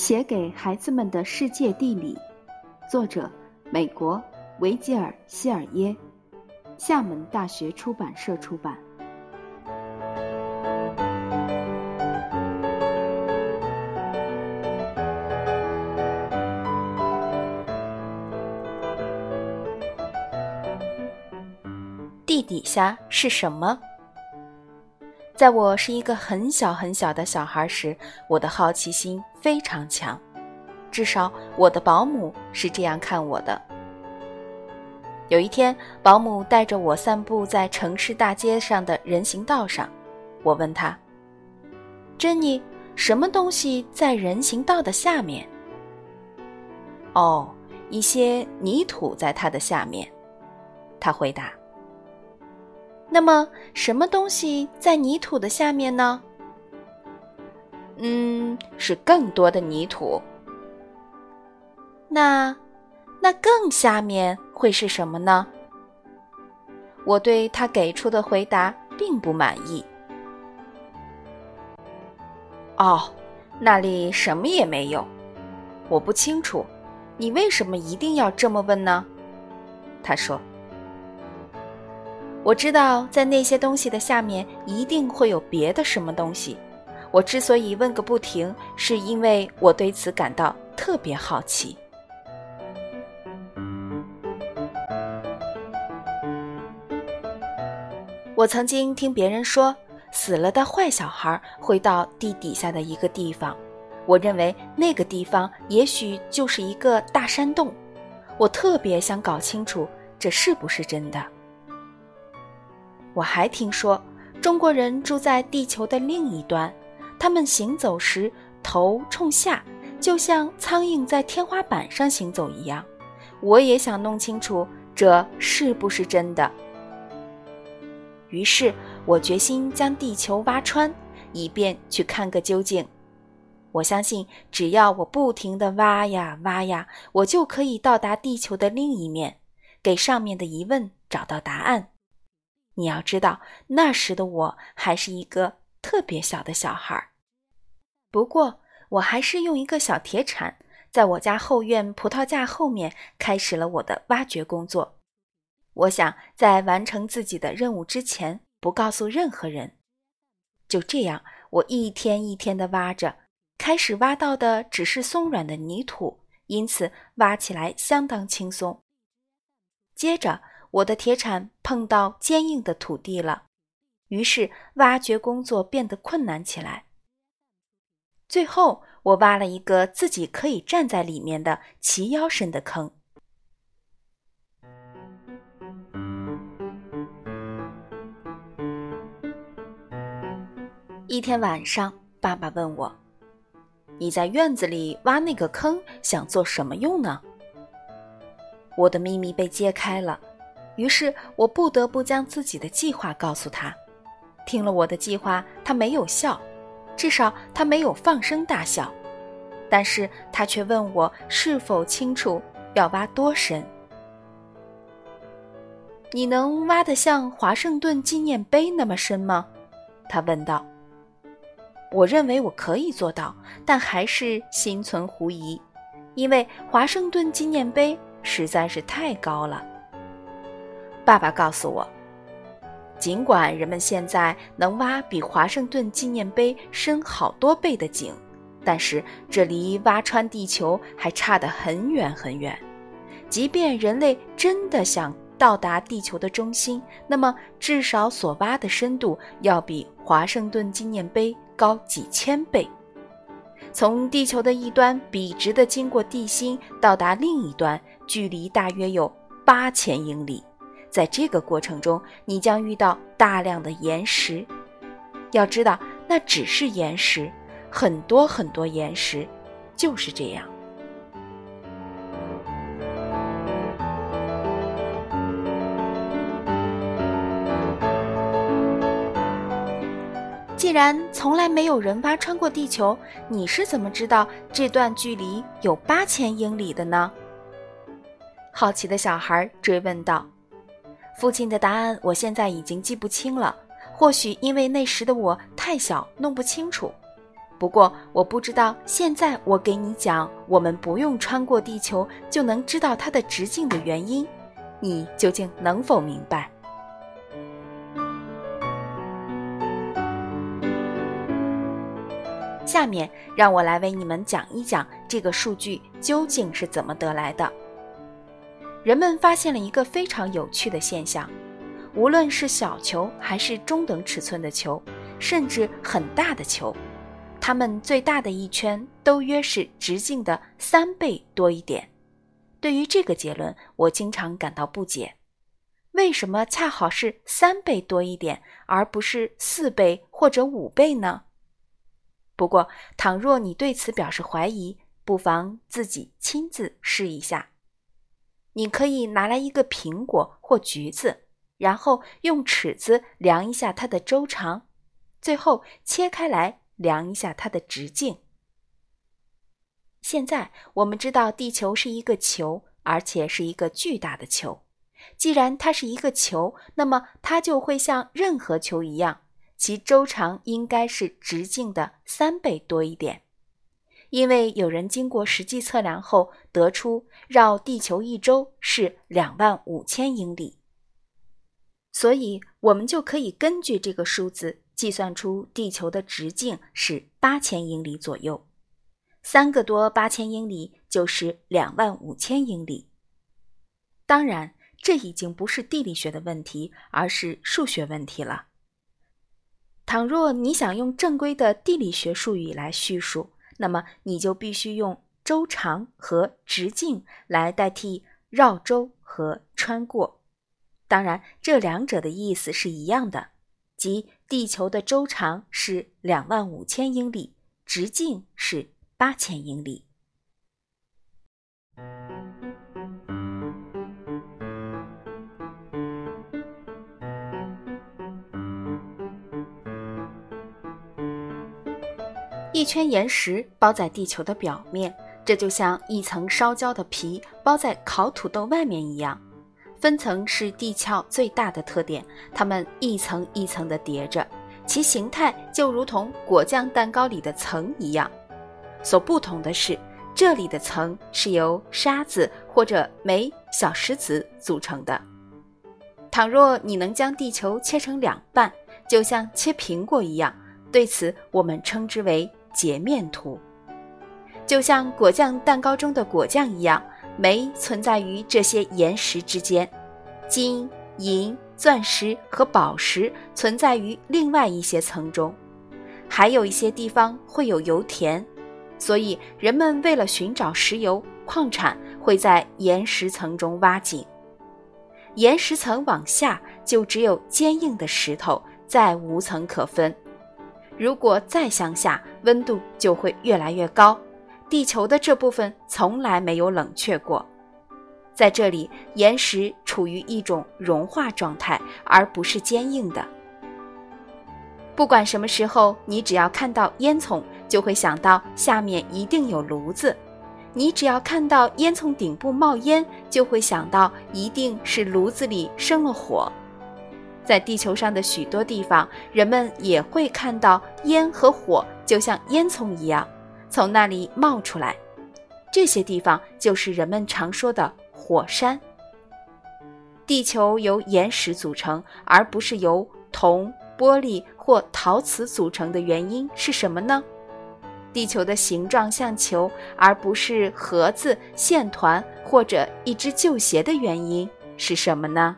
写给孩子们的世界地理，作者美国维吉尔·希尔耶，厦门大学出版社出版。地底下是什么？在我是一个很小很小的小孩时，我的好奇心非常强，至少我的保姆是这样看我的。有一天，保姆带着我散步在城市大街上的人行道上，我问他：“珍妮，什么东西在人行道的下面？”“哦，一些泥土在它的下面。”他回答。那么，什么东西在泥土的下面呢？嗯，是更多的泥土。那，那更下面会是什么呢？我对他给出的回答并不满意。哦，那里什么也没有。我不清楚，你为什么一定要这么问呢？他说。我知道，在那些东西的下面一定会有别的什么东西。我之所以问个不停，是因为我对此感到特别好奇。我曾经听别人说，死了的坏小孩会到地底下的一个地方。我认为那个地方也许就是一个大山洞。我特别想搞清楚这是不是真的。我还听说，中国人住在地球的另一端，他们行走时头冲下，就像苍蝇在天花板上行走一样。我也想弄清楚这是不是真的。于是我决心将地球挖穿，以便去看个究竟。我相信，只要我不停地挖呀挖呀，我就可以到达地球的另一面，给上面的疑问找到答案。你要知道，那时的我还是一个特别小的小孩儿。不过，我还是用一个小铁铲，在我家后院葡萄架后面开始了我的挖掘工作。我想在完成自己的任务之前，不告诉任何人。就这样，我一天一天地挖着，开始挖到的只是松软的泥土，因此挖起来相当轻松。接着，我的铁铲碰到坚硬的土地了，于是挖掘工作变得困难起来。最后，我挖了一个自己可以站在里面的齐腰深的坑。一天晚上，爸爸问我：“你在院子里挖那个坑，想做什么用呢？”我的秘密被揭开了。于是我不得不将自己的计划告诉他。听了我的计划，他没有笑，至少他没有放声大笑。但是他却问我是否清楚要挖多深。你能挖得像华盛顿纪念碑那么深吗？他问道。我认为我可以做到，但还是心存狐疑，因为华盛顿纪念碑实在是太高了。爸爸告诉我，尽管人们现在能挖比华盛顿纪念碑深好多倍的井，但是这离挖穿地球还差得很远很远。即便人类真的想到达地球的中心，那么至少所挖的深度要比华盛顿纪念碑高几千倍。从地球的一端笔直地经过地心到达另一端，距离大约有八千英里。在这个过程中，你将遇到大量的岩石。要知道，那只是岩石，很多很多岩石，就是这样。既然从来没有人挖穿过地球，你是怎么知道这段距离有八千英里的呢？好奇的小孩追问道。父亲的答案我现在已经记不清了，或许因为那时的我太小，弄不清楚。不过，我不知道现在我给你讲，我们不用穿过地球就能知道它的直径的原因，你究竟能否明白？下面让我来为你们讲一讲这个数据究竟是怎么得来的。人们发现了一个非常有趣的现象：无论是小球还是中等尺寸的球，甚至很大的球。它们最大的一圈都约是直径的三倍多一点。对于这个结论，我经常感到不解：为什么恰好是三倍多一点，而不是四倍或者五倍呢？不过，倘若你对此表示怀疑，不妨自己亲自试一下。你可以拿来一个苹果或橘子，然后用尺子量一下它的周长，最后切开来。量一下它的直径。现在我们知道地球是一个球，而且是一个巨大的球。既然它是一个球，那么它就会像任何球一样，其周长应该是直径的三倍多一点。因为有人经过实际测量后得出绕地球一周是两万五千英里，所以我们就可以根据这个数字。计算出地球的直径是八千英里左右，三个多八千英里就是两万五千英里。当然，这已经不是地理学的问题，而是数学问题了。倘若你想用正规的地理学术语来叙述，那么你就必须用周长和直径来代替绕周和穿过。当然，这两者的意思是一样的。即地球的周长是两万五千英里，直径是八千英里。一圈岩石包在地球的表面，这就像一层烧焦的皮包在烤土豆外面一样。分层是地壳最大的特点，它们一层一层的叠着，其形态就如同果酱蛋糕里的层一样。所不同的是，这里的层是由沙子或者煤、小石子组成的。倘若你能将地球切成两半，就像切苹果一样，对此我们称之为截面图。就像果酱蛋糕中的果酱一样。煤存在于这些岩石之间，金、银、钻石和宝石存在于另外一些层中，还有一些地方会有油田，所以人们为了寻找石油矿产，会在岩石层中挖井。岩石层往下就只有坚硬的石头，再无层可分。如果再向下，温度就会越来越高。地球的这部分从来没有冷却过，在这里，岩石处于一种融化状态，而不是坚硬的。不管什么时候，你只要看到烟囱，就会想到下面一定有炉子；你只要看到烟囱顶部冒烟，就会想到一定是炉子里生了火。在地球上的许多地方，人们也会看到烟和火，就像烟囱一样。从那里冒出来，这些地方就是人们常说的火山。地球由岩石组成，而不是由铜、玻璃或陶瓷组成的原因是什么呢？地球的形状像球，而不是盒子、线团或者一只旧鞋的原因是什么呢？